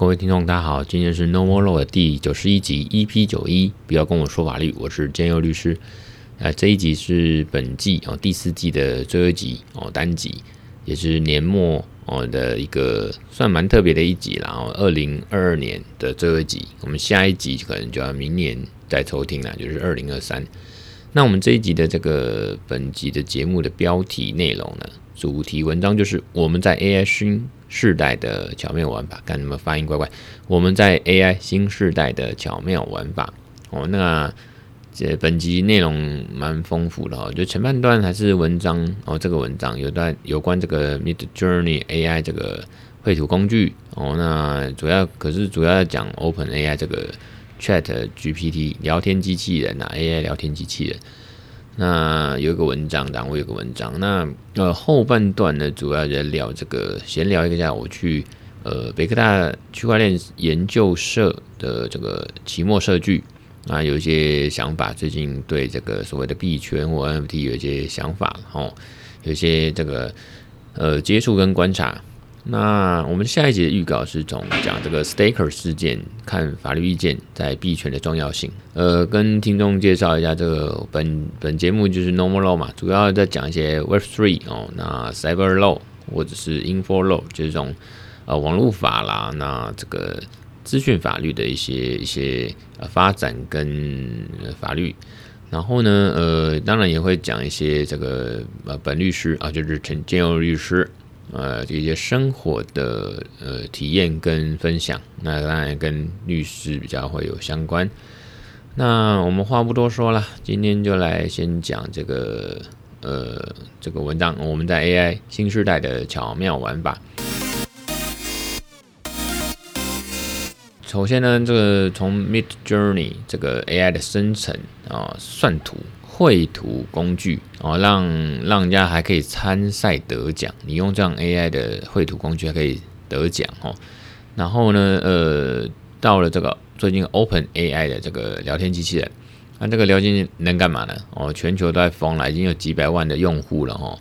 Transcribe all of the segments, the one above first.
各位听众，大家好，今天是 No More Law 的第九十一集，EP 九一，不要跟我说法律，我是建佑律师。呃，这一集是本季哦第四季的最后一集哦单集，也是年末哦的一个算蛮特别的一集，然后二零二二年的最后一集，我们下一集可能就要明年再收听了，就是二零二三。那我们这一集的这个本集的节目的标题内容呢，主题文章就是我们在 AI 新世代的巧妙玩法，看你们发音乖乖。我们在 AI 新世代的巧妙玩法哦，那这本集内容蛮丰富的哦，就前半段还是文章哦，这个文章有段有关这个 Midjourney AI 这个绘图工具哦，那主要可是主要要讲 OpenAI 这个。Chat GPT 聊天机器人啊，AI 聊天机器人。那有一个文章，然后我有个文章。那呃后半段呢，主要在聊这个闲聊一个下，我去呃北科大区块链研究社的这个期末社聚啊，有一些想法。最近对这个所谓的币圈或 NFT 有一些想法，哦，有一些这个呃接触跟观察。那我们下一集的预告是从讲这个 Staker 事件，看法律意见在币权的重要性。呃，跟听众介绍一下这个本本节目就是 No More Law 嘛，主要在讲一些 Web3 哦，那 Cyber Law 或者是 Info Law 就是这种呃网络法啦，那这个资讯法律的一些一些呃发展跟法律。然后呢，呃，当然也会讲一些这个呃本律师啊，就是陈建佑律师。呃，这些生活的呃体验跟分享，那当然跟律师比较会有相关。那我们话不多说了，今天就来先讲这个呃这个文章，我们在 AI 新世代的巧妙玩法。首先呢，这个从 Midjourney 这个 AI 的生成啊、算图。绘图工具哦，让让人家还可以参赛得奖。你用这样 AI 的绘图工具还可以得奖哦。然后呢，呃，到了这个最近 OpenAI 的这个聊天机器人，那这个聊天能干嘛呢？哦，全球都在疯了，已经有几百万的用户了哦。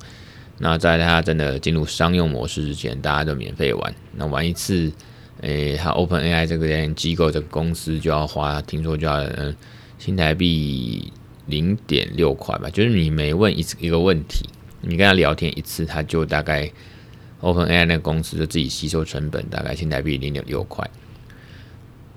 那在它真的进入商用模式之前，大家都免费玩。那玩一次，诶，它 OpenAI 这个机构这个公司就要花，听说就要嗯新台币。零点六块吧，就是你每问一次一个问题，你跟他聊天一次，他就大概 OpenAI 那个公司就自己吸收成本，大概新台币零点六块。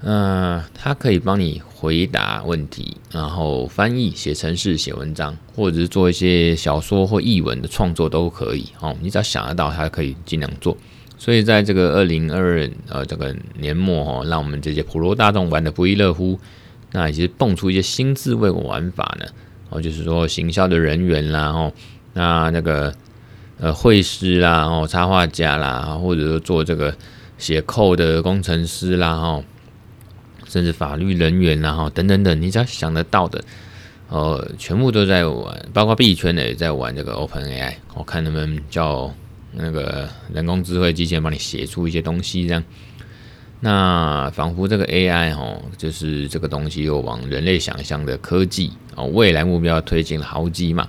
嗯，他可以帮你回答问题，然后翻译、写程式、写文章，或者是做一些小说或译文的创作都可以。哦，你只要想得到，他可以尽量做。所以在这个二零二二呃这个年末哦，让我们这些普罗大众玩得不亦乐乎。那其实蹦出一些新滋味的玩法呢，哦，就是说行销的人员啦，哦，那那个呃绘师啦，哦，插画家啦，或者说做这个写 code 的工程师啦，哦，甚至法律人员啦，哈，等等等，你只要想得到的，呃，全部都在玩，包括币圈的也在玩这个 OpenAI，我看他们叫那个人工智慧机器人帮你写出一些东西这样。那仿佛这个 AI 哦，就是这个东西又往人类想象的科技啊，未来目标推进了好几码。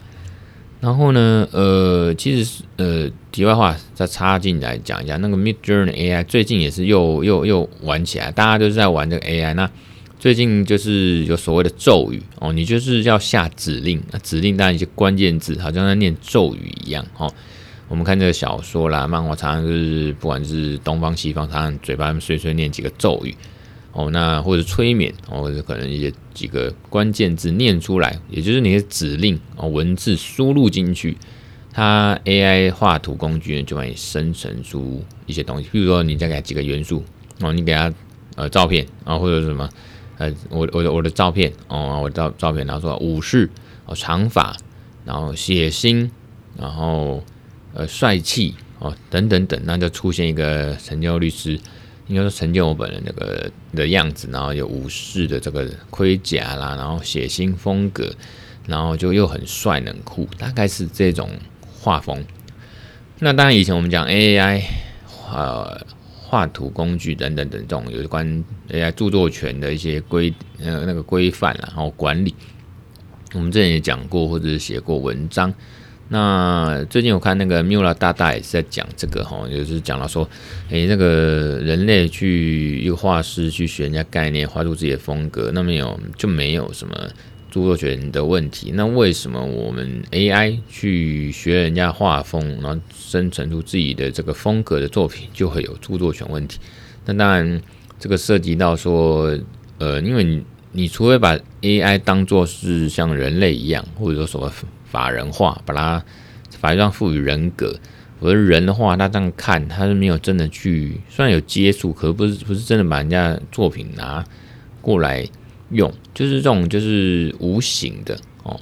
然后呢，呃，其实呃，题外话再插进来讲一下，那个 Midjourney AI 最近也是又又又玩起来，大家都是在玩这个 AI。那最近就是有所谓的咒语哦，你就是要下指令，指令当然一些关键字，好像在念咒语一样哦。我们看这个小说啦、漫画，常常就是不管是东方西方，常常嘴巴碎碎念几个咒语哦，那或者催眠哦，或者可能一些几个关键字念出来，也就是你的指令哦，文字输入进去，它 AI 画图工具呢就会生成出一些东西。比如说你再给它几个元素哦，你给它呃照片啊、哦，或者什么呃我我的我的照片哦，我照照片，然后说武士哦，长发，然后血腥，然后。呃，帅气哦，等等等，那就出现一个成建律师，应该说陈建我本人那个的样子，然后有武士的这个盔甲啦，然后血腥风格，然后就又很帅冷酷，大概是这种画风。那当然，以前我们讲 AI 呃画图工具等等等这种有关 AI 著作权的一些规呃那个规范，然后管理，我们之前也讲过或者是写过文章。那最近我看那个缪拉大大也是在讲这个哈，就是讲到说，诶，那个人类去一个画师去学人家概念，画出自己的风格，那没有就没有什么著作权的问题。那为什么我们 AI 去学人家画风，然后生成出自己的这个风格的作品，就会有著作权问题？那当然，这个涉及到说，呃，因为你你除非把 AI 当作是像人类一样，或者说什么。法人化，把它法律上赋予人格。我的人的话，他这样看，他是没有真的去，虽然有接触，可是不是不是真的把人家作品拿过来用，就是这种就是无形的哦。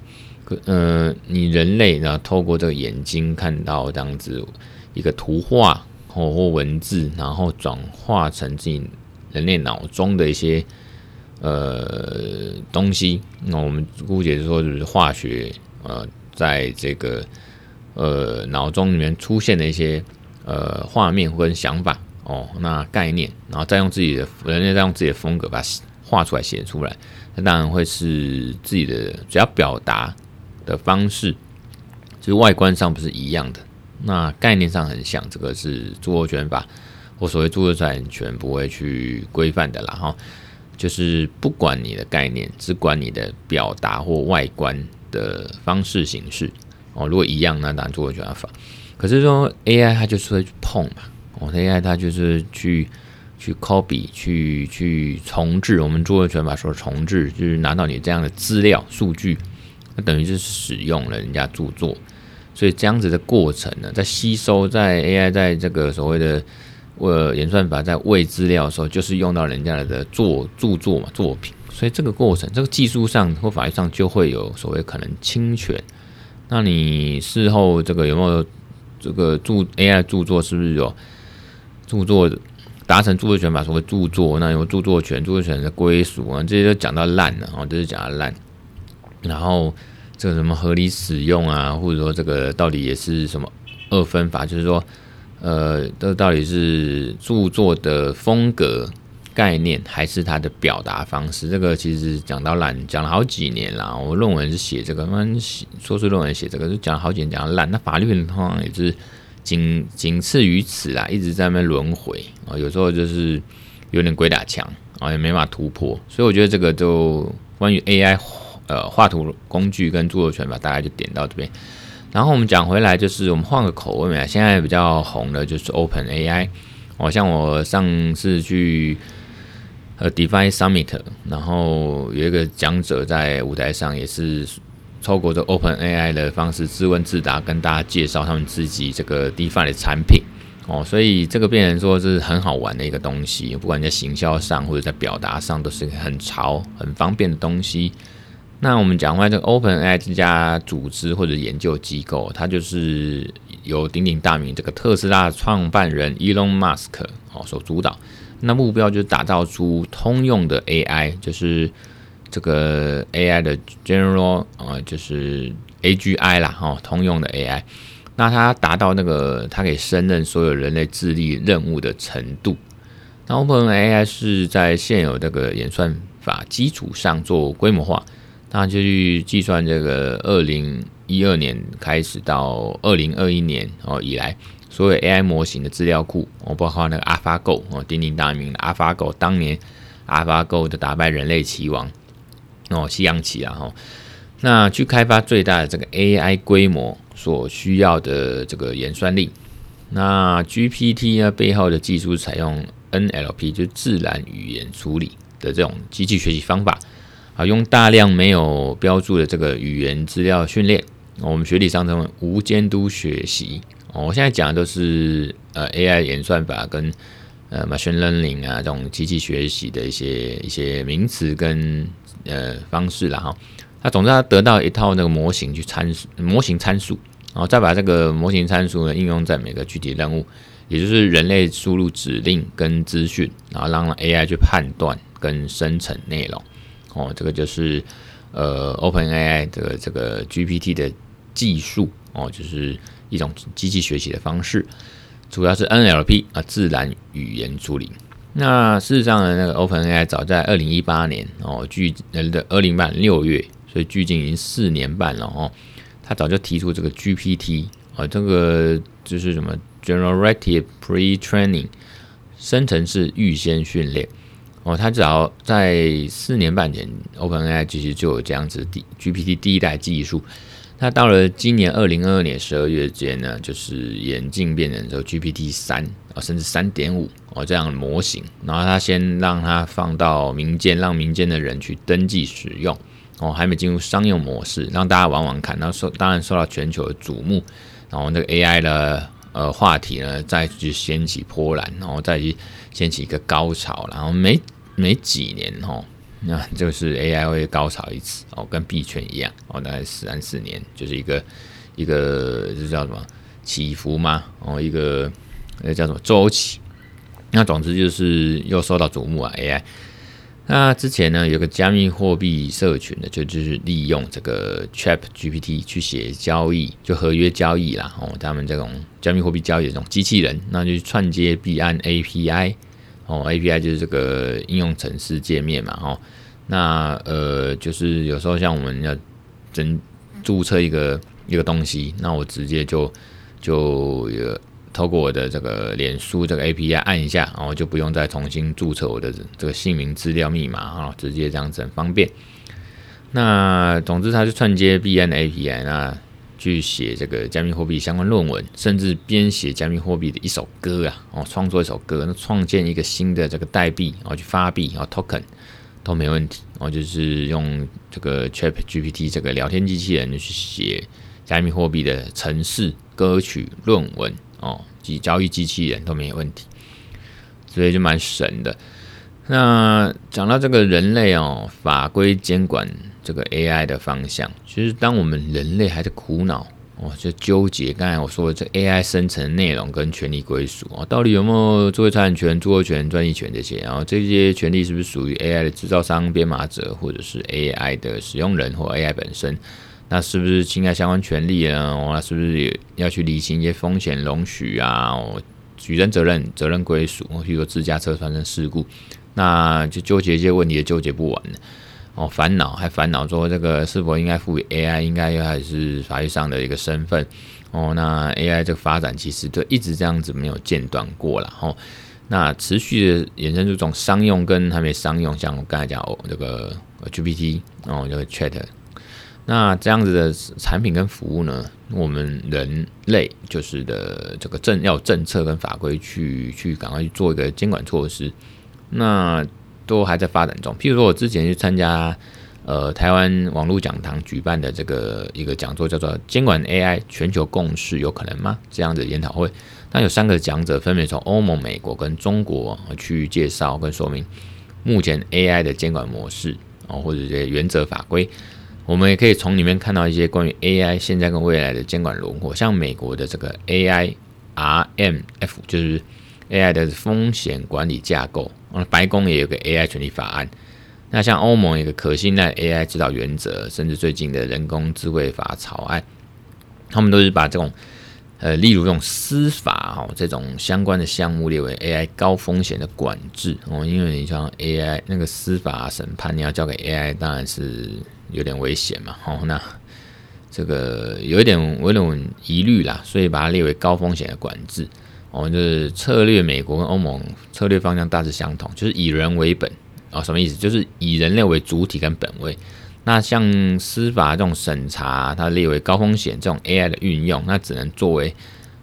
可呃，你人类呢，透过这个眼睛看到这样子一个图画或或文字，然后转化成自己人类脑中的一些呃东西。那我们姑且说就是化学呃。在这个呃脑中里面出现的一些呃画面或想法哦，那概念，然后再用自己的人类再用自己的风格把它画出来写出来，那当然会是自己的只要表达的方式，就是外观上不是一样的，那概念上很像，这个是著作权法我所谓著作权权不会去规范的啦哈，就是不管你的概念，只管你的表达或外观。的方式形式哦，如果一样，那当然著作权法。可是说 AI 它就是会去碰嘛，哦，AI 它就是去去 copy，去去重置。我们著作权法说重置，就是拿到你这样的资料数据，那等于是使用了人家著作。所以这样子的过程呢，在吸收，在 AI 在这个所谓的呃演算法在喂资料的时候，就是用到人家的作著作嘛作品。所以这个过程，这个技术上或法律上就会有所谓可能侵权。那你事后这个有没有这个著 AI 著作是不是有著作达成著作权法所谓著作？那有著作权、著作权的归属啊，这些都讲到烂了啊，这是讲到烂。然后这个什么合理使用啊，或者说这个到底也是什么二分法？就是说，呃，这到底是著作的风格？概念还是它的表达方式，这个其实讲到烂，讲了好几年了。我论文是写这个，硕士论文写这个，就讲了好几年，讲到烂。那法律通常也是仅仅次于此啦，一直在那边轮回啊。有时候就是有点鬼打墙啊，也没法突破。所以我觉得这个就关于 AI 呃画图工具跟著作权吧，大概就点到这边。然后我们讲回来，就是我们换个口味嘛，现在比较红的就是 OpenAI。好像我上次去。呃，DeFi Summit，然后有一个讲者在舞台上也是透过这 OpenAI 的方式自问自答，跟大家介绍他们自己这个 Define 的产品哦，所以这个变成说是很好玩的一个东西，不管在行销上或者在表达上都是很潮、很方便的东西。那我们讲回来，这个 OpenAI 这家组织或者研究机构，它就是由鼎鼎大名这个特斯拉创办人 Elon Musk 哦所主导。那目标就是打造出通用的 AI，就是这个 AI 的 General 啊，就是 AGI 啦，哈，通用的 AI。那它达到那个它可以胜任所有人类智力任务的程度。那 OpenAI 是在现有这个演算法基础上做规模化，那就去计算这个二零一二年开始到二零二一年哦以来。所有 AI 模型的资料库，我包括那个 AlphaGo 哦，鼎鼎大名的 AlphaGo，当年 AlphaGo 的打败人类棋王哦，西洋棋啊哈，那去开发最大的这个 AI 规模所需要的这个演算力，那 GPT 呢背后的技术采用 NLP，就自然语言处理的这种机器学习方法啊，用大量没有标注的这个语言资料训练，我们学理上称为无监督学习。哦，我现在讲的都是呃 AI 演算法跟呃 machine learning 啊这种机器学习的一些一些名词跟呃方式啦哈。那总之它得到一套那个模型去参数模型参数，然后再把这个模型参数呢应用在每个具体任务，也就是人类输入指令跟资讯，然后让 AI 去判断跟生成内容。哦，这个就是呃 OpenAI 的这个 GPT 的技术哦，就是。一种机器学习的方式，主要是 NLP 啊，自然语言处理。那事实上呢，那个 OpenAI 早在二零一八年哦，距呃的二零半六月，所以距今已经四年半了哦。他早就提出这个 GPT 啊，这个就是什么 Generative Pre-training，生成式预先训练哦。他只要在四年半前，OpenAI 其实就有这样子的 GPT 第一代技术。那到了今年二零二二年十二月间呢，就是眼镜变成说 GPT 三啊，甚至三点五哦这样的模型。然后他先让它放到民间，让民间的人去登记使用哦，还没进入商用模式，让大家玩玩看。然后受当然受到全球的瞩目，然后那个 AI 的呃话题呢再去掀起波澜，然后再去掀起一个高潮。然后没没几年哦。那就是 AI 会高潮一次哦，跟币圈一样哦，大概三四年就是一个一个这叫什么起伏嘛哦，一个那叫什么周期。那总之就是又受到瞩目啊 AI。那之前呢有个加密货币社群的，就就是利用这个 ChatGPT 去写交易，就合约交易啦哦，他们这种加密货币交易的这种机器人，那就串接币安 API。哦，API 就是这个应用程式界面嘛，哦，那呃，就是有时候像我们要真注册一个一个东西，那我直接就就有透过我的这个脸书这个 API 按一下，然后就不用再重新注册我的这个姓名资料密码啊，直接这样子很方便。那总之，它是串接 BN API，那。去写这个加密货币相关论文，甚至编写加密货币的一首歌啊，哦，创作一首歌，那创建一个新的这个代币，然后去发币，然后 token 都没问题。然后就是用这个 ChatGPT 这个聊天机器人去写加密货币的程式、歌曲、论文哦，及交易机器人都没有问题，所以就蛮神的。那讲到这个人类哦，法规监管。这个 AI 的方向，其实当我们人类还在苦恼哦，就纠结刚才我说的这 AI 生成内容跟权利归属哦，到底有没有智慧财产权、著作权、专利权这些？然后这些权利是不是属于 AI 的制造商、编码者，或者是 AI 的使用人或 AI 本身？那是不是侵害相关权利呢？那是不是也要去理清一些风险容许啊？哦，举证责任、责任归属，比如说自驾车发生事故，那就纠结一些问题，也纠结不完。哦，烦恼还烦恼说这个是否应该赋予 AI 应该还是法律上的一个身份？哦，那 AI 这个发展其实就一直这样子没有间断过了。哦，那持续的衍生出这种商用跟还没商用，像我刚才讲哦，这个 GPT 哦，这个 Chat，那这样子的产品跟服务呢，我们人类就是的这个政要政策跟法规去去赶快去做一个监管措施。那都还在发展中。譬如说，我之前去参加呃台湾网络讲堂举办的这个一个讲座，叫做“监管 AI 全球共识有可能吗？”这样的研讨会，那有三个讲者分别从欧盟、美国跟中国去介绍跟说明目前 AI 的监管模式哦，或者这些原则法规。我们也可以从里面看到一些关于 AI 现在跟未来的监管轮廓，像美国的这个 AI RMF，就是 AI 的风险管理架构。白宫也有个 AI 权利法案，那像欧盟有个可信赖 AI 指导原则，甚至最近的人工智慧法草案，他们都是把这种呃，例如这种司法哈这种相关的项目列为 AI 高风险的管制哦，因为你像 AI 那个司法审判，你要交给 AI，当然是有点危险嘛。哦，那这个有一点有点疑虑啦，所以把它列为高风险的管制。我们就是策略，美国跟欧盟策略方向大致相同，就是以人为本啊，什么意思？就是以人类为主体跟本位。那像司法这种审查，它列为高风险，这种 AI 的运用，那只能作为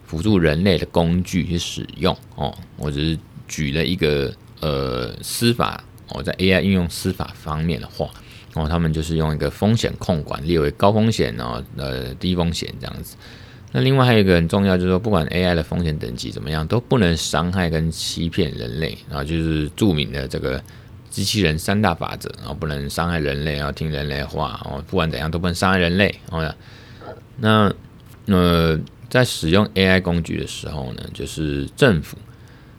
辅助人类的工具去使用哦。我只是举了一个呃司法哦，在 AI 应用司法方面的话，哦，他们就是用一个风险控管列为高风险哦，呃低风险这样子。那另外还有一个很重要，就是说，不管 AI 的风险等级怎么样，都不能伤害跟欺骗人类啊，就是著名的这个机器人三大法则啊，不能伤害人类，要听人类话哦，不管怎样都不能伤害人类哦。那呃，在使用 AI 工具的时候呢，就是政府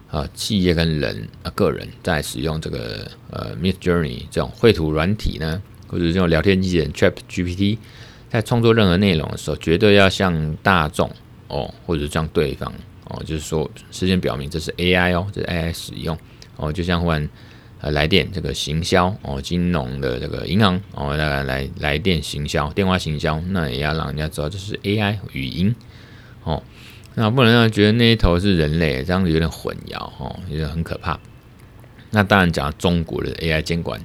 啊、企业跟人啊、个人在使用这个呃 Midjourney 这种绘图软体呢，或者这种聊天机器人 ChatGPT。在创作任何内容的时候，绝对要向大众哦，或者向对方哦，就是说，事先表明这是 AI 哦，这是 AI 使用哦，就像忽然呃来电这个行销哦，金融的这个银行哦，来来来电行销、电话行销，那也要让人家知道这是 AI 语音哦，那不能让人觉得那一头是人类，这样子有点混淆哦，有点很可怕。那当然讲中国的 AI 监管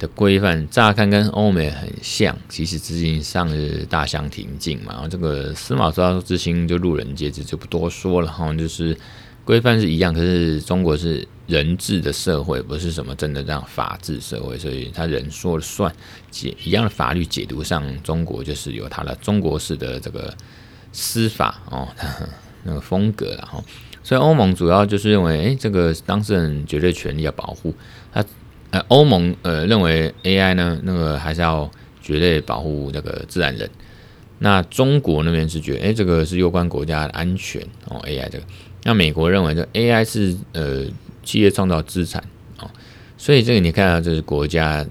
的规范，乍看跟欧美很像，其实实际上是大相庭径嘛。然后这个司马昭之心，就路人皆知，就不多说了哈。就是规范是一样，可是中国是人治的社会，不是什么真的这样法治社会，所以他人说了算。解一样的法律解读上，中国就是有他的中国式的这个司法哦，那个风格了哈。所以欧盟主要就是认为，诶、这个当事人绝对权利要保护他。呃，欧盟呃认为 AI 呢，那个还是要绝对保护那个自然人。那中国那边是觉得，诶、这个是攸关国家的安全哦，AI 这个。那美国认为，这 AI 是呃企业创造资产哦，所以这个你看到，这是国家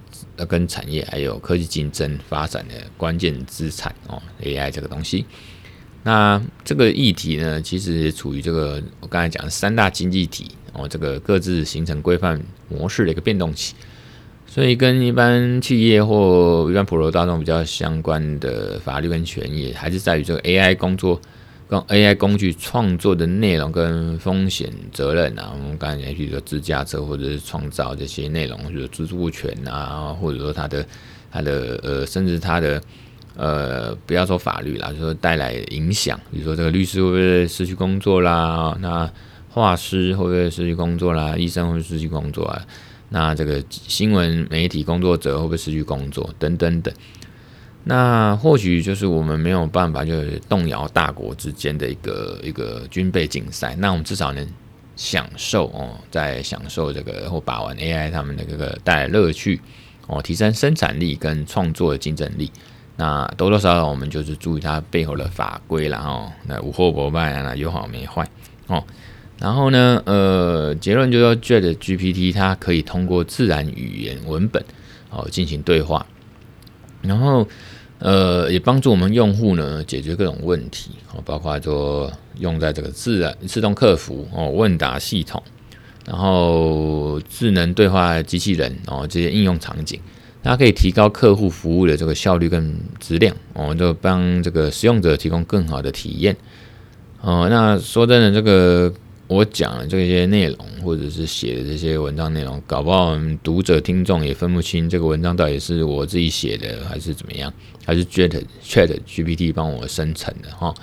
跟产业还有科技竞争发展的关键资产哦，AI 这个东西。那这个议题呢，其实处于这个我刚才讲的三大经济体哦，这个各自形成规范模式的一个变动期，所以跟一般企业或一般普罗大众比较相关的法律跟权益，还是在于这个 AI 工作跟 AI 工具创作的内容跟风险责任啊。我们刚才比如说自驾车或者是创造这些内容，或者著作权啊，或者说它的它的呃，甚至它的。呃，不要说法律啦，就说带来影响，比如说这个律师会不会失去工作啦？那画师会不会失去工作啦？医生会不会失去工作啊？那这个新闻媒体工作者会不会失去工作？等等等。那或许就是我们没有办法，就是动摇大国之间的一个一个军备竞赛。那我们至少能享受哦，在享受这个或把玩 AI 他们的这个带来乐趣哦，提升生产力跟创作的竞争力。那多多少少我们就是注意它背后的法规了哦，那无后不败啊，有好没坏哦。然后呢，呃，结论就是说，ChatGPT 它可以通过自然语言文本哦进行对话，然后呃也帮助我们用户呢解决各种问题哦，包括说用在这个自然自动客服哦问答系统，然后智能对话机器人哦这些应用场景。它可以提高客户服务的这个效率跟质量，哦，就帮这个使用者提供更好的体验。哦，那说真的，这个我讲的这些内容，或者是写的这些文章内容，搞不好读者听众也分不清这个文章到底是我自己写的还是怎么样，还是 Chat Chat GPT 帮我生成的哈。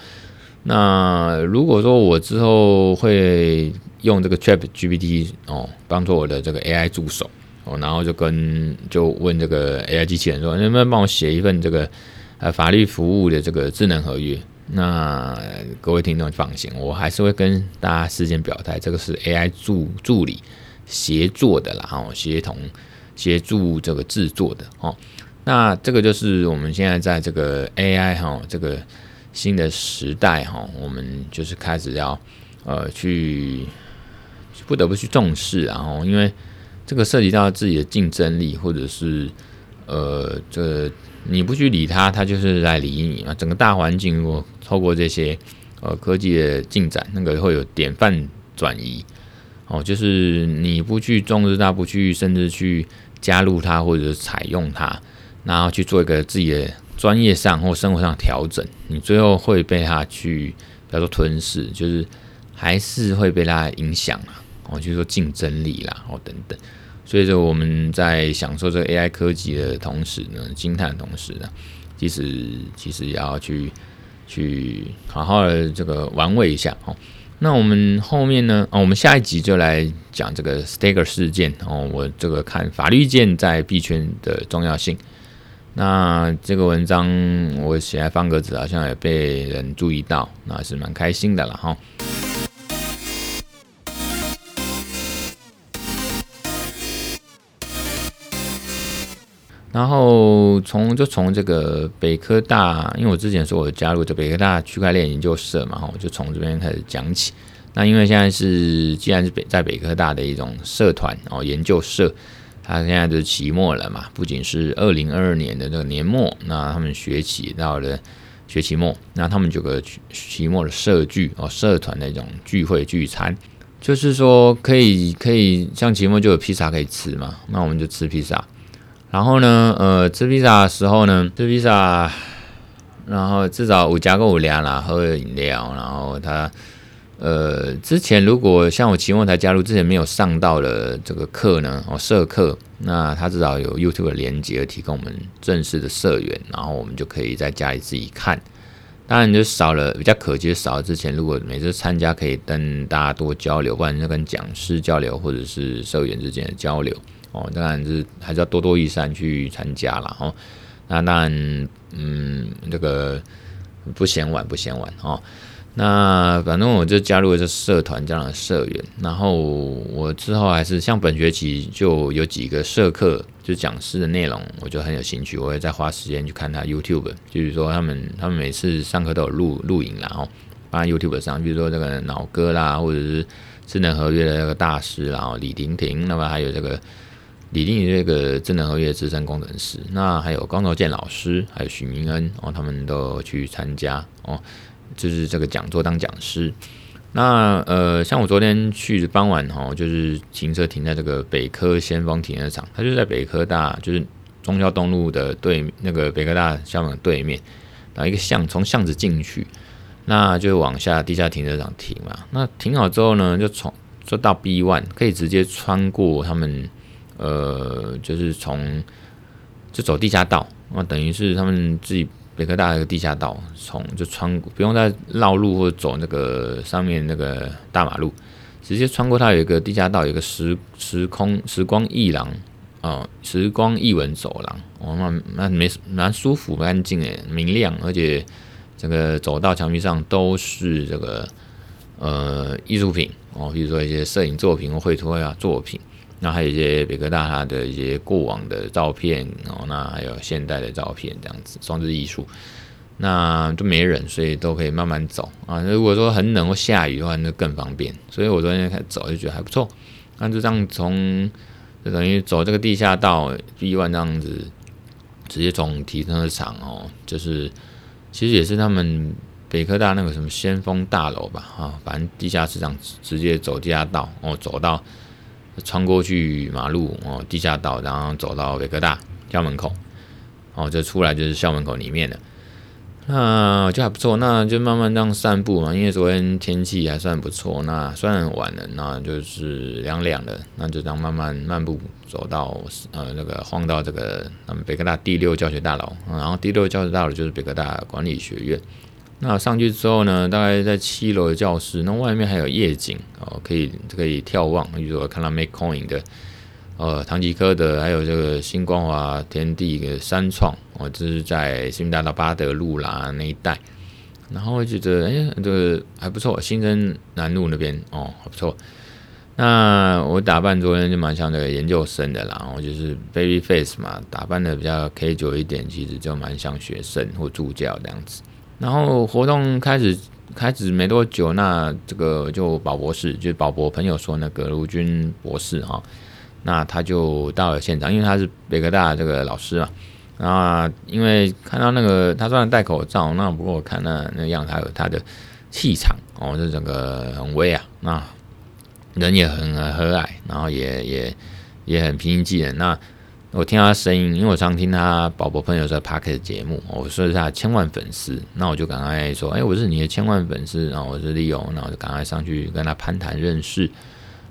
那如果说我之后会用这个 Chat GPT 哦，帮助我的这个 AI 助手。哦，然后就跟就问这个 AI 机器人说，能不能帮我写一份这个呃法律服务的这个智能合约？那各位听众放心，我还是会跟大家事先表态，这个是 AI 助助理协作的啦，哦，协同协助这个制作的哦。那这个就是我们现在在这个 AI 哈这个新的时代哈，我们就是开始要呃去不得不去重视，然后因为。这个涉及到自己的竞争力，或者是呃，这、你不去理他，他就是来理你嘛。整个大环境如果透过这些呃科技的进展，那个会有典范转移哦，就是你不去重视它，不去甚至去加入它，或者采用它，然后去做一个自己的专业上或生活上调整，你最后会被它去，比方说吞噬，就是还是会被它影响啊。哦，就是说竞争力啦，哦等等，所以说我们在享受这个 AI 科技的同时呢，惊叹的同时呢，其实其实也要去去好好的这个玩味一下哦。那我们后面呢，哦，我们下一集就来讲这个 Stacker 事件哦，我这个看法律意见在币圈的重要性。那这个文章我写在方格子，好像也被人注意到，那是蛮开心的了哈。然后从就从这个北科大，因为我之前说我加入这北科大区块链研究社嘛，哈，我就从这边开始讲起。那因为现在是既然是北在北科大的一种社团哦，研究社，它现在就是期末了嘛，不仅是二零二二年的这个年末，那他们学期到了学期末，那他们就有个期末的社聚哦，社团的一种聚会聚餐就是说可以可以像期末就有披萨可以吃嘛，那我们就吃披萨。然后呢，呃，吃披萨的时候呢，吃披萨，然后至少五加个五两啦，喝饮料，然后他。呃，之前如果像我期末才加入，之前没有上到的这个课呢，哦，社课，那他至少有 YouTube 的连接提供我们正式的社员，然后我们就可以在家里自己看。当然就少了比较可惜，少了之前如果每次参加可以跟大家多交流，不然就跟讲师交流或者是社员之间的交流哦，当然是还是要多多益善去参加了哦。那当然，嗯，这个不嫌晚，不嫌晚哦。那反正我就加入了这社团这样的社员，然后我之后还是像本学期就有几个社课，就讲师的内容，我就很有兴趣，我会再花时间去看他 YouTube，就是说他们他们每次上课都有录录影，然后放在 YouTube 上，比如说这个脑哥啦，或者是智能合约的那个大师，然后李婷婷，那么还有这个李定宇这个智能合约资深工程师，那还有高头健老师，还有许明恩哦，他们都去参加哦。就是这个讲座当讲师，那呃，像我昨天去傍晚哈，就是停车停在这个北科先锋停车场，它就在北科大，就是忠孝东路的对那个北科大校门对面，然后一个巷从巷子进去，那就往下地下停车场停嘛。那停好之后呢，就从就到 B one 可以直接穿过他们，呃，就是从就走地下道，那等于是他们自己。北科大的一个地下道，从就穿过，不用再绕路或者走那个上面那个大马路，直接穿过它有一个地下道，有一个时时空时光艺廊哦，时光艺文走廊，哦，那那没蛮舒服、干净诶，明亮，而且这个走道墙壁上都是这个呃艺术品哦，比如说一些摄影作品或绘图啊作品。那还有一些北科大它的一些过往的照片哦，那还有现代的照片这样子装置艺术，那都没人，所以都可以慢慢走啊。如果说很冷或下雨的话，那更方便。所以我昨天开始走就觉得还不错。那就这样从就等于走这个地下道一万这样子，直接从停车场哦，就是其实也是他们北科大那个什么先锋大楼吧啊，反正地下室这样直接走地下道哦，走到。穿过去马路哦，地下道，然后走到北科大校门口，哦，这出来就是校门口里面的，那就还不错，那就慢慢这样散步嘛。因为昨天天气还算不错，那虽然晚了，那就是凉凉的，那就这样慢慢漫步走到呃那个晃到这个他们北科大第六教学大楼，然后第六教学大楼就是北科大管理学院。那上去之后呢，大概在七楼的教室，那外面还有夜景哦，可以可以眺望，比如说看到 MakeCoin 的，呃，唐吉诃德，还有这个新光华天地的三创哦，这是在新大道八德路啦那一带，然后我觉得哎，这个还不错，新生南路那边哦，还不错。那我打扮昨天就蛮像那个研究生的啦，然后就是 Baby Face 嘛，打扮的比较 Casual 一点，其实就蛮像学生或助教这样子。然后活动开始开始没多久，那这个就宝博士，就是宝博朋友说那个卢军博士哈，那他就到了现场，因为他是北科大这个老师嘛。啊，因为看到那个他虽然戴口罩，那不过我看那那样他有他的气场哦，这整个很威啊，那人也很和蔼，然后也也也很平易近人那。我听他声音，因为我常听他宝宝朋友在 Podcast 节目，我说是他千万粉丝，那我就赶快说，哎，我是你的千万粉丝，然后我是利用，那我就赶快上去跟他攀谈认识，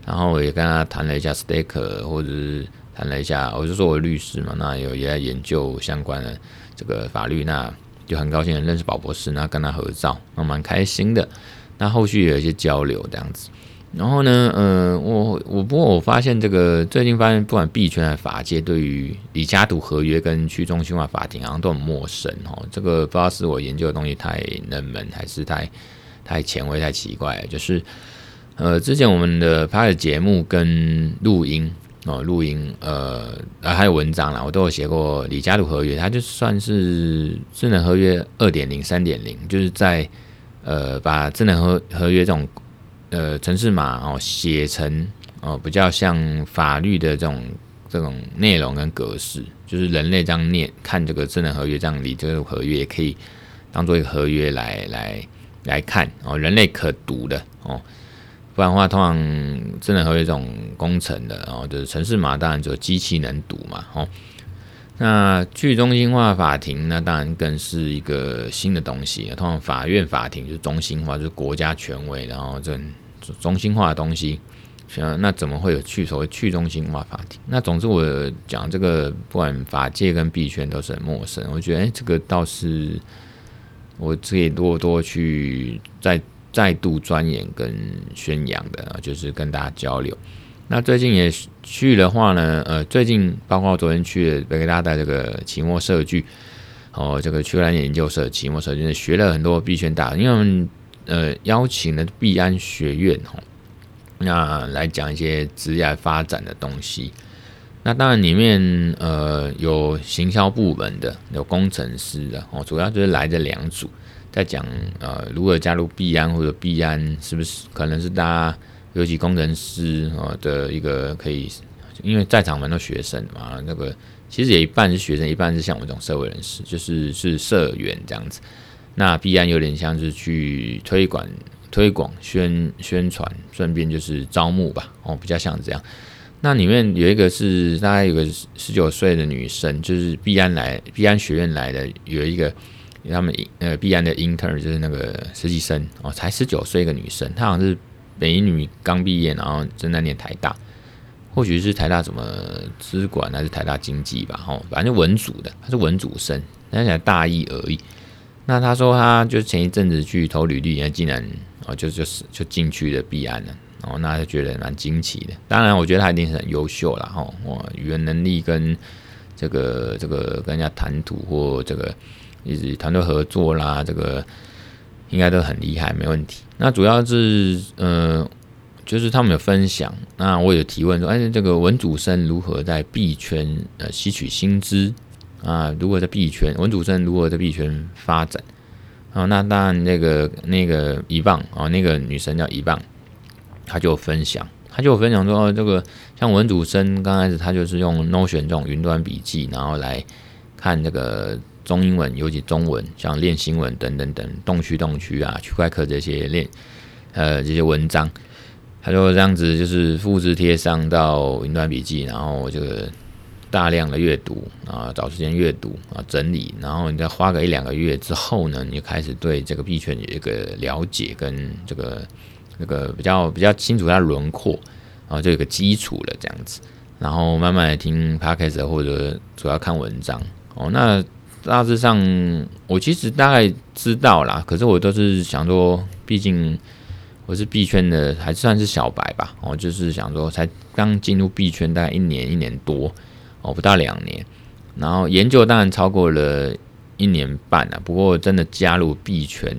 然后我也跟他谈了一下 Staker，或者是谈了一下，我就说我律师嘛，那有也在研究相关的这个法律，那就很高兴认识宝博士，那跟他合照，那蛮开心的，那后续有一些交流这样子。然后呢，嗯、呃，我我不过我发现这个最近发现，不管币圈还是法界对于李嘉图合约跟去中心化法庭好像都很陌生哦。这个不知道是我研究的东西太冷门，还是太太前卫、太奇怪。就是呃，之前我们的拍的节目跟录音哦，录音呃，还有文章啦，我都有写过李嘉图合约，它就算是智能合约二点零、三点零，就是在呃把智能合合约这种。呃，城市码哦，写成哦，比较像法律的这种这种内容跟格式，就是人类这样念看这个智能合约，这样理这个合约也可以当做一个合约来来来看哦，人类可读的哦不然的话，通常智能合约这种工程的哦，就是城市码当然就机器能读嘛，哦。那去中心化法庭，那当然更是一个新的东西。通常法院法庭就是中心化，就是国家权威，然后这中心化的东西。那怎么会有去所谓去中心化法庭？那总之我讲这个，不管法界跟币圈都是很陌生。我觉得，哎，这个倒是我可以多多去再再度钻研跟宣扬的，就是跟大家交流。那最近也去的话呢，呃，最近包括昨天去的北科大的这个期末社聚，哦，这个区块链研究社期末社聚，学了很多币圈大，因为呃邀请了币安学院哈，那来讲一些职业发展的东西。那当然里面呃有行销部门的，有工程师的哦，主要就是来这两组，在讲呃如何加入币安或者币安是不是可能是大家。尤其工程师啊的一个可以，因为在场蛮多学生嘛，那个其实也一半是学生，一半是像我这种社会人士，就是是社员这样子。那必然有点像是去推广、推广、宣宣传，顺便就是招募吧，哦，比较像这样。那里面有一个是大概有个十九岁的女生，就是必安来必安学院来的，有一个他们呃必安的 intern 就是那个实习生哦，才十九岁一个女生，她好像是。美女刚毕业，然后正在念台大，或许是台大什么资管还是台大经济吧，哦，反正文组的，他是文组生，但才大一而已。那他说他就前一阵子去投履历，竟然哦就就是就进去了币安了，哦，那就觉得蛮惊奇的。当然，我觉得他一定很优秀了，哈，哇，语言能力跟这个这个跟人家谈吐或这个一直团队合作啦，这个。应该都很厉害，没问题。那主要是，呃，就是他们有分享。那我有提问说，哎，这个文祖生如何在币圈呃吸取薪资啊？如何在币圈，文祖生如何在币圈发展？啊，那当然，那个那个一棒啊，那个女生叫一棒，她就分享，她就分享说，哦，这个像文祖生刚开始，她就是用 Notion 这种云端笔记，然后来看这个。中英文，尤其中文，像练新闻等等等，动区动区啊，区块链这些练，呃，这些文章，他就这样子，就是复制贴上到云端笔记，然后这个大量的阅读啊，找时间阅读啊，整理，然后你再花个一两个月之后呢，你就开始对这个币圈有一个了解，跟这个这个比较比较清楚它的轮廓，然后就有个基础了这样子，然后慢慢的听 podcast 或者主要看文章哦，那。大致上，我其实大概知道啦，可是我都是想说，毕竟我是币圈的，还算是小白吧。哦，就是想说，才刚进入币圈，大概一年一年多，哦，不到两年。然后研究当然超过了一年半了，不过真的加入币圈，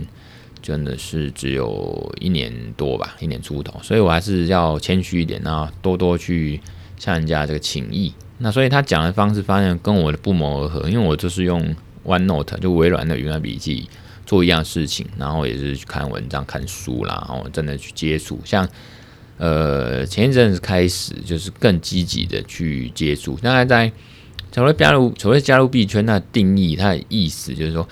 真的是只有一年多吧，一年出头。所以我还是要谦虚一点，然后多多去向人家这个请益。那所以他讲的方式发现跟我的不谋而合，因为我就是用 OneNote 就微软的云端笔记做一样事情，然后也是去看文章、看书啦，然后真的去接触。像呃前一阵子开始就是更积极的去接触。大概在所谓加入所谓加入币圈，那定义、它的意思就是说。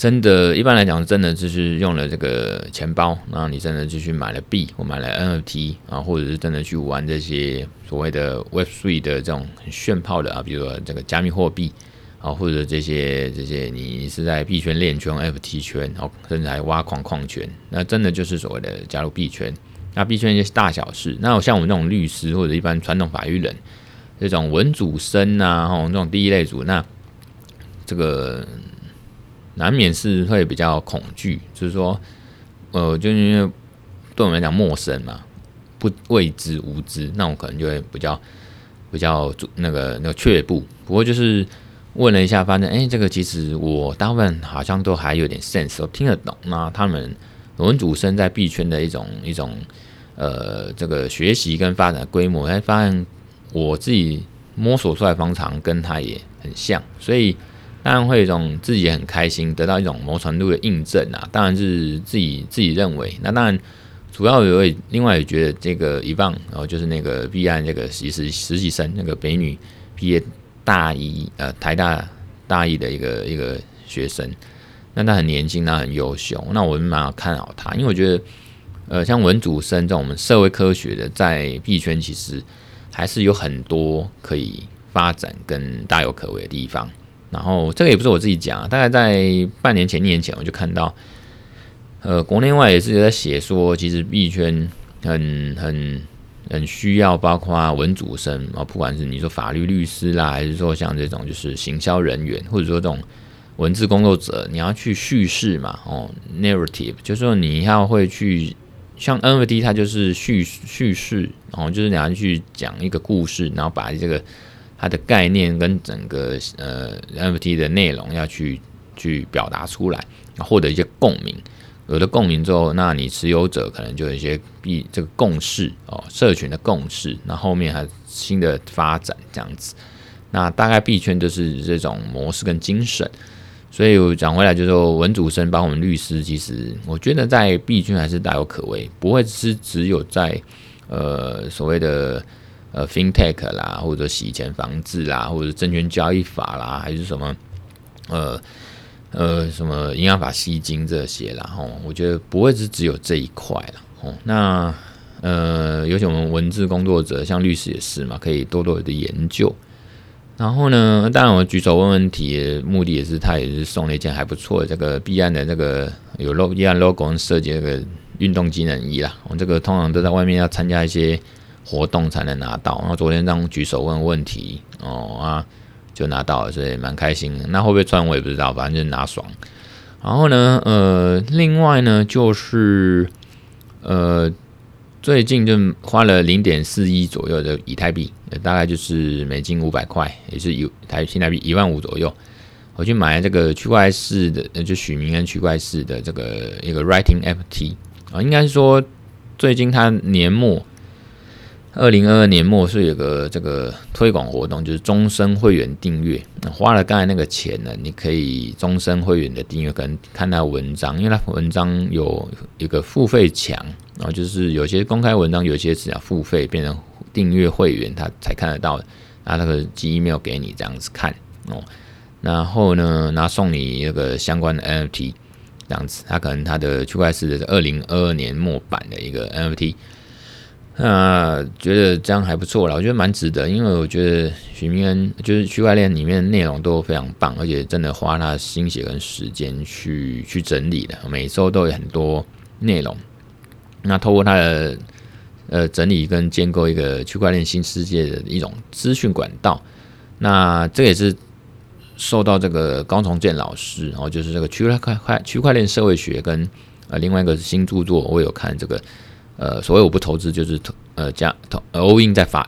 真的，一般来讲，真的就是用了这个钱包，然后你真的就去买了币，或买了 NFT 啊，或者是真的去玩这些所谓的 Web3 的这种很炫炮的啊，比如说这个加密货币啊，或者这些这些你是在币圈链圈、FT 圈，然后甚至还挖矿矿圈，那真的就是所谓的加入币圈。那币圈一些大小事，那像我们这种律师或者一般传统法律人，这种文组生啊，哈，这种第一类组，那这个。难免是会比较恐惧，就是说，呃，就因为对我们来讲陌生嘛，不未知无知，那我可能就会比较比较那个那个却步。不过就是问了一下，发现哎、这个其实我大部分好像都还有点 sense，都听得懂。那他们文组生在币圈的一种一种呃这个学习跟发展规模，才发现我自己摸索出来方长跟他也很像，所以。当然会有一种自己很开心，得到一种某程度的印证啊。当然是自己自己认为。那当然，主要有位另外也觉得这个一棒，然后就是那个毕业那个实习实习生，那个北女毕业大一呃台大大一的一个一个学生。那他很年轻，他很优秀。那我蛮看好他，因为我觉得呃，像文主生这种我们社会科学的，在币圈其实还是有很多可以发展跟大有可为的地方。然后这个也不是我自己讲，大概在半年前、一年前我就看到，呃，国内外也是在写说，其实币圈很很很需要包括文主生啊，不管是你说法律律师啦，还是说像这种就是行销人员，或者说这种文字工作者，你要去叙事嘛，哦，narrative，就是说你要会去像 NFT，它就是叙叙事，然后就是你要去讲一个故事，然后把这个。它的概念跟整个呃 NFT 的内容要去去表达出来，获得一些共鸣。有了共鸣之后，那你持有者可能就有一些币这个共识哦，社群的共识。那后面还新的发展这样子。那大概币圈就是这种模式跟精神。所以我讲回来就是说，文主生帮我们律师，其实我觉得在币圈还是大有可为，不会是只有在呃所谓的。呃，FinTech 啦，或者洗钱防治啦，或者证券交易法啦，还是什么呃呃什么银行法吸金这些啦，吼，我觉得不会是只有这一块了，吼。那呃，尤其我们文字工作者，像律师也是嘛，可以多多的研究。然后呢，当然我举手问问题，目的也是他也是送了一件还不错的这个币安的这个有 logo 币安 logo 设计那个运动机能衣啦。我们这个通常都在外面要参加一些。活动才能拿到，然后昨天这样举手问问题哦啊，就拿到了，所以蛮开心的。那会不会穿我也不知道，反正就拿爽。然后呢，呃，另外呢就是呃，最近就花了零点四一左右的以太币，大概就是美金五百块，也是一台新台币一万五左右。我去买这个区块链的，就许明恩区块链的这个一个 Writing FT 啊，应该是说最近它年末。二零二二年末是有个这个推广活动，就是终身会员订阅。花了刚才那个钱呢，你可以终身会员的订阅，可能看到文章，因为它文章有一个付费墙，然后就是有些公开文章，有些是要付费变成订阅会员，他才看得到，拿那个寄 email 给你这样子看哦。然后呢，拿送你那个相关的 NFT 这样子，它可能它的区块链是二零二二年末版的一个 NFT。那觉得这样还不错了，我觉得蛮值得，因为我觉得许明恩就是区块链里面的内容都非常棒，而且真的花他心血跟时间去去整理的，每周都有很多内容。那透过他的呃整理跟建构一个区块链新世界的一种资讯管道，那这也是受到这个高崇建老师，然后就是这个区块块区块链社会学跟呃另外一个新著作，我有看这个。呃，所谓我不投资就是投呃加投 all in 在法，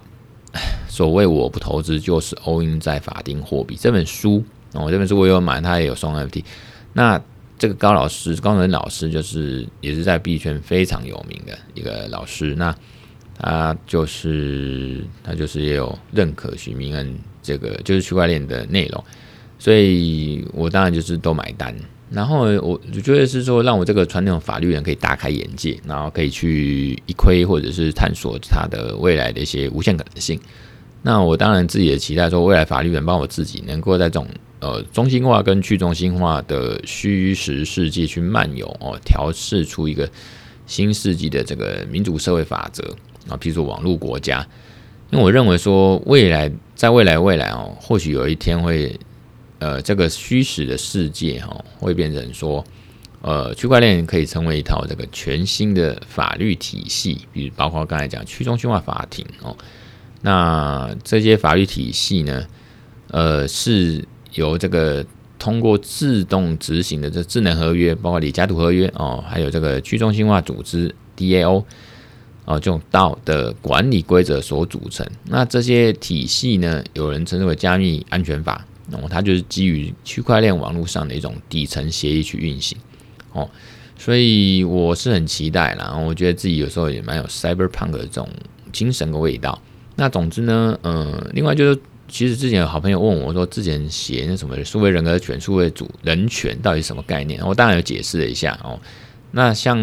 所谓我不投资就是 all in 在法定货币这本书哦，这本书我有买，他也有送 NFT。那这个高老师高人老师就是也是在币圈非常有名的一个老师，那他就是他就是也有认可许明恩这个就是区块链的内容，所以我当然就是都买单。然后我就觉得是说，让我这个传统法律人可以大开眼界，然后可以去一窥或者是探索它的未来的一些无限可能性。那我当然自己也期待说，未来法律人帮我自己能够在这种呃中心化跟去中心化的虚实世界去漫游哦，调试出一个新世纪的这个民主社会法则啊，譬如说网络国家。因为我认为说，未来在未来未来哦，或许有一天会。呃，这个虚实的世界哈，会变成说，呃，区块链可以成为一套这个全新的法律体系，比如包括刚才讲去中心化法庭哦，那这些法律体系呢，呃，是由这个通过自动执行的这智能合约，包括李嘉图合约哦，还有这个去中心化组织 DAO 哦，这种道的管理规则所组成。那这些体系呢，有人称之为加密安全法。哦，它就是基于区块链网络上的一种底层协议去运行，哦，所以我是很期待啦。我觉得自己有时候也蛮有 cyberpunk 的这种精神的味道。那总之呢，嗯，另外就是，其实之前有好朋友问我说，之前写那什么数位人格权、数位主人权到底什么概念？我当然有解释了一下哦。那像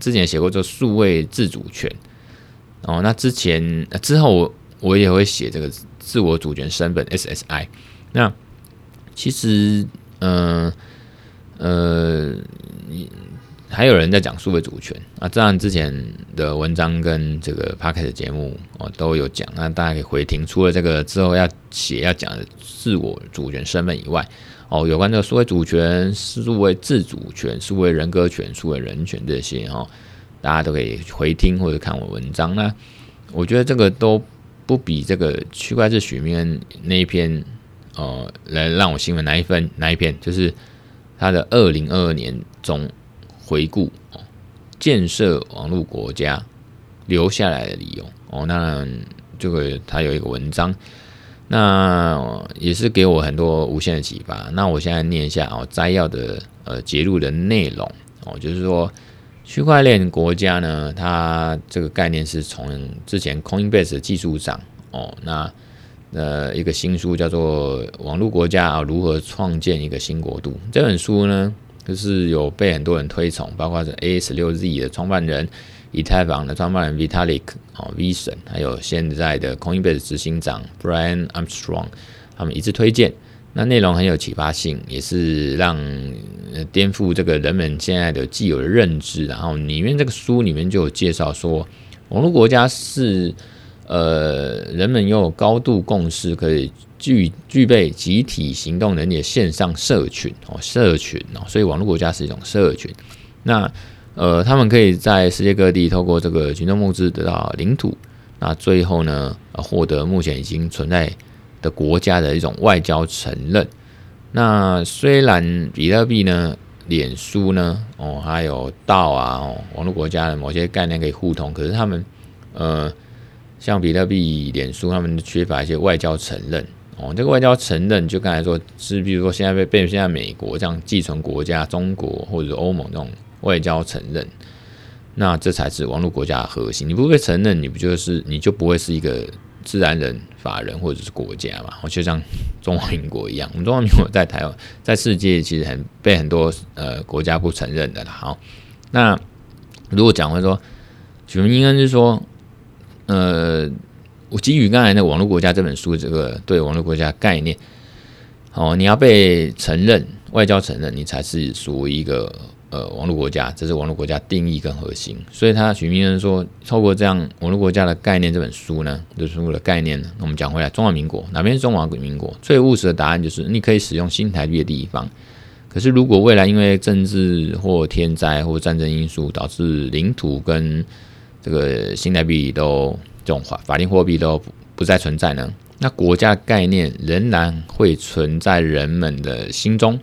之前写过这数位自主权，哦，那之前之后我我也会写这个自我主权身份 SSI，那。其实，嗯呃，还有人在讲数位主权啊，这样之前的文章跟这个 Podcast 节目哦都有讲，那大家可以回听。除了这个之后要写要讲的自我主权身份以外，哦，有关这个数位主权、数位自主权、数位人格权、数位人权这些哦，大家都可以回听或者看我文章。那我觉得这个都不比这个区块链许明恩那一篇呃来让我新闻哪一份哪一篇，就是他的二零二二年中回顾哦，建设网络国家留下来的理由哦，那这个他有一个文章。那也是给我很多无限的启发。那我现在念一下哦，摘要的呃节录的内容哦，就是说区块链国家呢，它这个概念是从之前 Coinbase 的技术长哦，那呃一个新书叫做《网络国家啊如何创建一个新国度》这本书呢，就是有被很多人推崇，包括是 AS6Z 的创办人。以太坊的创办人 Vitalik 哦，V 神，还有现在的 Coinbase 执行长 Brian Armstrong，他们一致推荐。那内容很有启发性，也是让颠覆这个人们现在的既有的认知。然后里面这个书里面就有介绍说，网络国家是呃人们有高度共识，可以具具备集体行动能力的线上社群哦，社群哦，所以网络国家是一种社群。那呃，他们可以在世界各地透过这个群众募资得到领土，那最后呢，获得目前已经存在的国家的一种外交承认。那虽然比特币呢、脸书呢，哦，还有道啊，哦，网络国家的某些概念可以互通，可是他们，呃，像比特币、脸书，他们缺乏一些外交承认。哦，这个外交承认，就刚才说是，比如说现在被被现在美国这样继承国家，中国或者欧盟这种。外交承认，那这才是网络国家的核心。你不被承认，你不就是你就不会是一个自然人、法人或者是国家嘛？就像中华民国一样，我们中华民国在台湾，在世界其实很被很多呃国家不承认的啦。好，那如果讲回说，许铭恩是说，呃，我基于刚才那《网络国家》这本书这个对网络国家概念，哦，你要被承认，外交承认，你才是属于一个。呃，网络国家，这是网络国家定义跟核心，所以他许明恩说，透过这样网络国家的概念这本书呢，这书的概念呢，我们讲回来，中华民国哪边是中华民国？最务实的答案就是，你可以使用新台币的地方，可是如果未来因为政治或天灾或战争因素导致领土跟这个新台币都这种法法定货币都不不再存在呢，那国家概念仍然会存在人们的心中。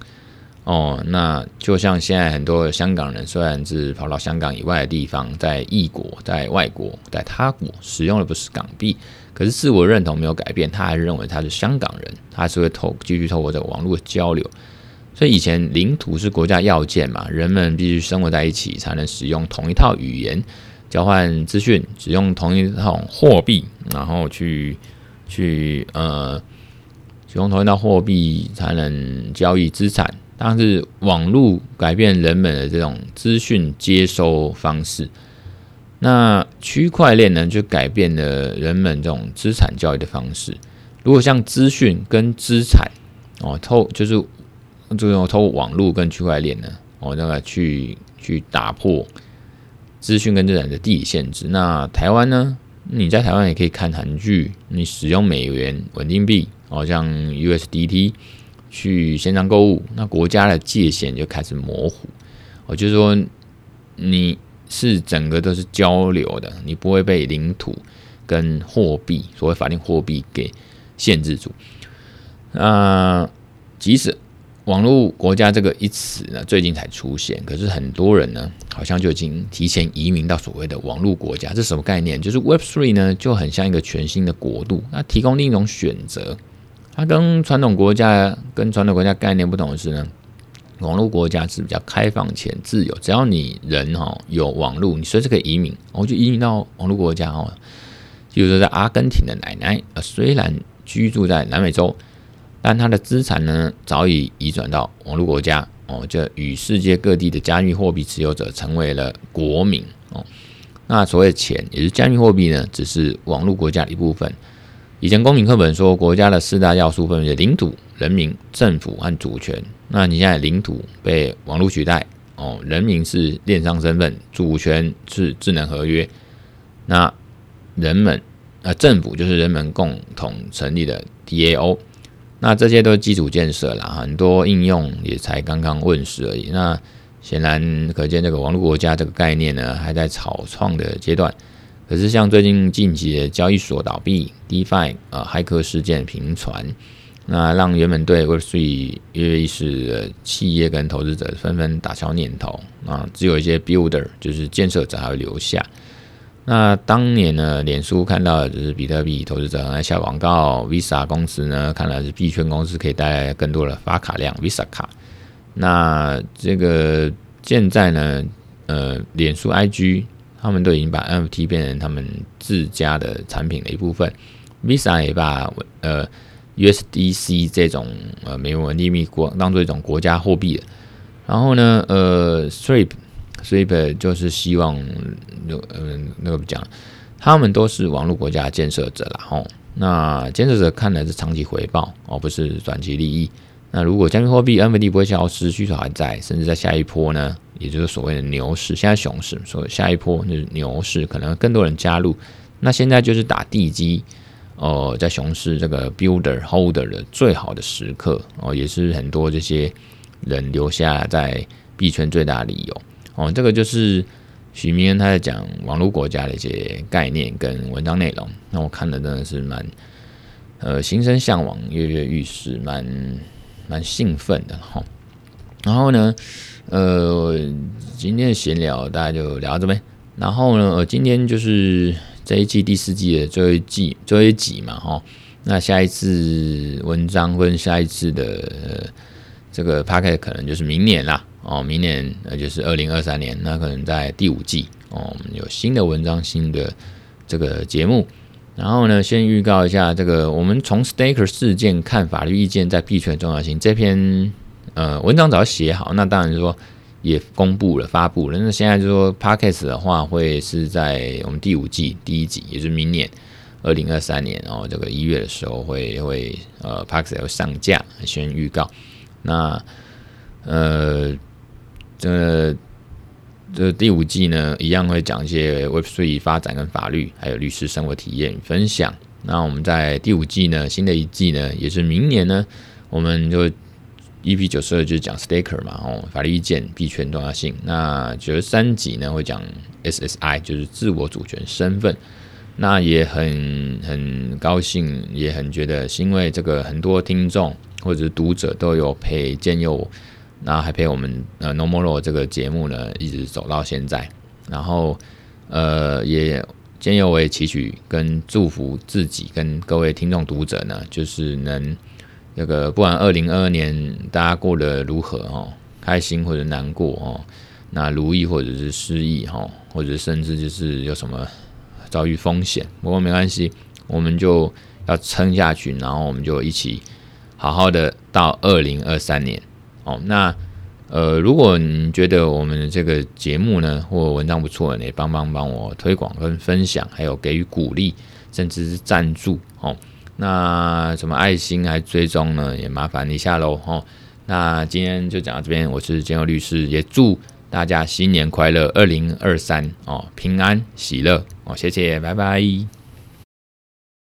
哦，那就像现在很多香港人，虽然是跑到香港以外的地方，在异国、在外国、在他国使用的不是港币，可是自我认同没有改变，他还是认为他是香港人，他还是会透继续透过这个网络交流。所以以前领土是国家要件嘛，人们必须生活在一起，才能使用同一套语言交换资讯，使用同一套货币，然后去去呃，使用同一套货币才能交易资产。但是网络改变人们的这种资讯接收方式，那区块链呢，就改变了人们这种资产交易的方式。如果像资讯跟资产哦，透就是就用透过网络跟区块链呢，哦，那个去去打破资讯跟资产的地理限制。那台湾呢，你在台湾也可以看韩剧，你使用美元稳定币，哦，像 USDT。去线上购物，那国家的界限就开始模糊。我就是说，你是整个都是交流的，你不会被领土跟货币，所谓法定货币给限制住。那即使网络国家这个一词呢，最近才出现，可是很多人呢，好像就已经提前移民到所谓的网络国家。这是什么概念？就是 Web Three 呢，就很像一个全新的国度，那提供另一种选择。它跟传统国家跟传统国家概念不同的是呢，网络国家是比较开放且自由，只要你人哈有网络，你随时可以移民，我就移民到网络国家哦。比如说在阿根廷的奶奶，呃，虽然居住在南美洲，但它的资产呢早已移转到网络国家哦，就与世界各地的加密货币持有者成为了国民哦。那所谓钱也是加密货币呢，只是网络国家的一部分。以前公民课本说，国家的四大要素分别领土、人民、政府和主权。那你现在领土被网络取代，哦，人民是链上身份，主权是智能合约。那人们呃，政府就是人们共同成立的 DAO。那这些都是基础建设啦，很多应用也才刚刚问世而已。那显然可见，这个网络国家这个概念呢，还在草创的阶段。可是，像最近近期的交易所倒闭、DeFi 呃骇客事件频传，那让原本对 Web3 跃跃欲试的企业跟投资者纷纷打消念头啊，只有一些 Builder 就是建设者还会留下。那当年呢，脸书看到的就是比特币投资者来下广告，Visa 公司呢看来是币圈公司可以带来更多的发卡量，Visa 卡。那这个现在呢，呃，脸书 IG 他们都已经把 NFT 变成他们自家的产品的一部分，Visa 也把呃 USDC 这种呃美元利密国当做一种国家货币了。然后呢，呃，Stripe。所以，就是希望，那嗯，那个不讲，他们都是网络国家建设者啦。吼。那建设者看的是长期回报，而不是短期利益。那如果加密货币 NFT 不会消失，需求还在，甚至在下一波呢，也就是所谓的牛市，现在熊市，所以下一波就是牛市，可能更多人加入。那现在就是打地基，哦、呃，在熊市这个 builder holder 的最好的时刻哦、也是很多这些人留下在币圈最大的理由。哦，这个就是许明恩他在讲网络国家的一些概念跟文章内容，那我看的真的是蛮呃心生向往，跃跃欲试，蛮蛮兴奋的哈。然后呢，呃，今天的闲聊大家就聊到这边。然后呢，呃，今天就是这一季第四季的最后一季最后一集嘛，哈。那下一次文章跟下一次的、这个 Podcast 可能就是明年啦。哦，明年那就是二零二三年，那可能在第五季哦，我们有新的文章、新的这个节目。然后呢，先预告一下这个，我们从 Staker 事件看法律意见在币圈的重要性。这篇呃文章早写好，那当然说也公布了、发布了。那现在就说 Podcast 的话，会是在我们第五季第一集，也是明年二零二三年哦，这个一月的时候会会呃 Podcast 会上架，先预告。那呃。这这第五季呢，一样会讲一些 Web3 发展跟法律，还有律师生活体验分享。那我们在第五季呢，新的一季呢，也是明年呢，我们就 EP 九十二就是讲 Staker 嘛，哦，法律意见、币圈重要性。那九十三集呢，会讲 SSI，就是自我主权身份。那也很很高兴，也很觉得是因为这个很多听众或者是读者都有陪建佑。那还陪我们呃 No More 这个节目呢，一直走到现在。然后呃，也兼由为期许跟祝福自己跟各位听众读者呢，就是能这个不管二零二二年大家过得如何哦，开心或者难过哦，那如意或者是失意哈，或者甚至就是有什么遭遇风险，不过没关系，我们就要撑下去，然后我们就一起好好的到二零二三年。哦，那呃，如果你觉得我们这个节目呢或文章不错，你帮帮帮我推广跟分享，还有给予鼓励，甚至是赞助哦。那什么爱心还追踪呢，也麻烦一下喽哦。那今天就讲到这边，我是建佑律师，也祝大家新年快乐，二零二三哦，平安喜乐哦，谢谢，拜拜。